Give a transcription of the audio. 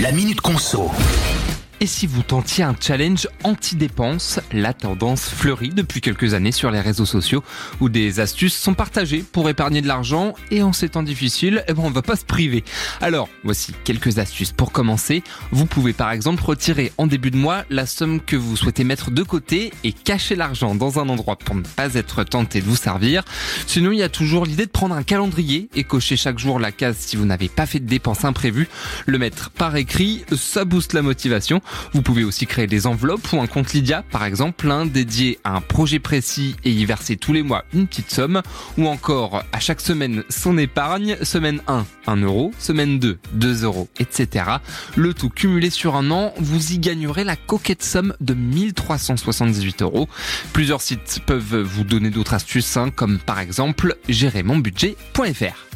La Minute Conso. Et si vous tentiez un challenge anti-dépenses, la tendance fleurit depuis quelques années sur les réseaux sociaux où des astuces sont partagées pour épargner de l'argent et en ces temps difficiles, eh ben on va pas se priver. Alors, voici quelques astuces pour commencer. Vous pouvez par exemple retirer en début de mois la somme que vous souhaitez mettre de côté et cacher l'argent dans un endroit pour ne pas être tenté de vous servir. Sinon, il y a toujours l'idée de prendre un calendrier et cocher chaque jour la case si vous n'avez pas fait de dépenses imprévues. Le mettre par écrit, ça booste la motivation. Vous pouvez aussi créer des enveloppes ou un compte Lydia, par exemple, un dédié à un projet précis et y verser tous les mois une petite somme, ou encore à chaque semaine son épargne, semaine 1, 1 euro, semaine 2, 2 euros, etc. Le tout cumulé sur un an, vous y gagnerez la coquette somme de 1378 euros. Plusieurs sites peuvent vous donner d'autres astuces, hein, comme par exemple gérer mon budget.fr.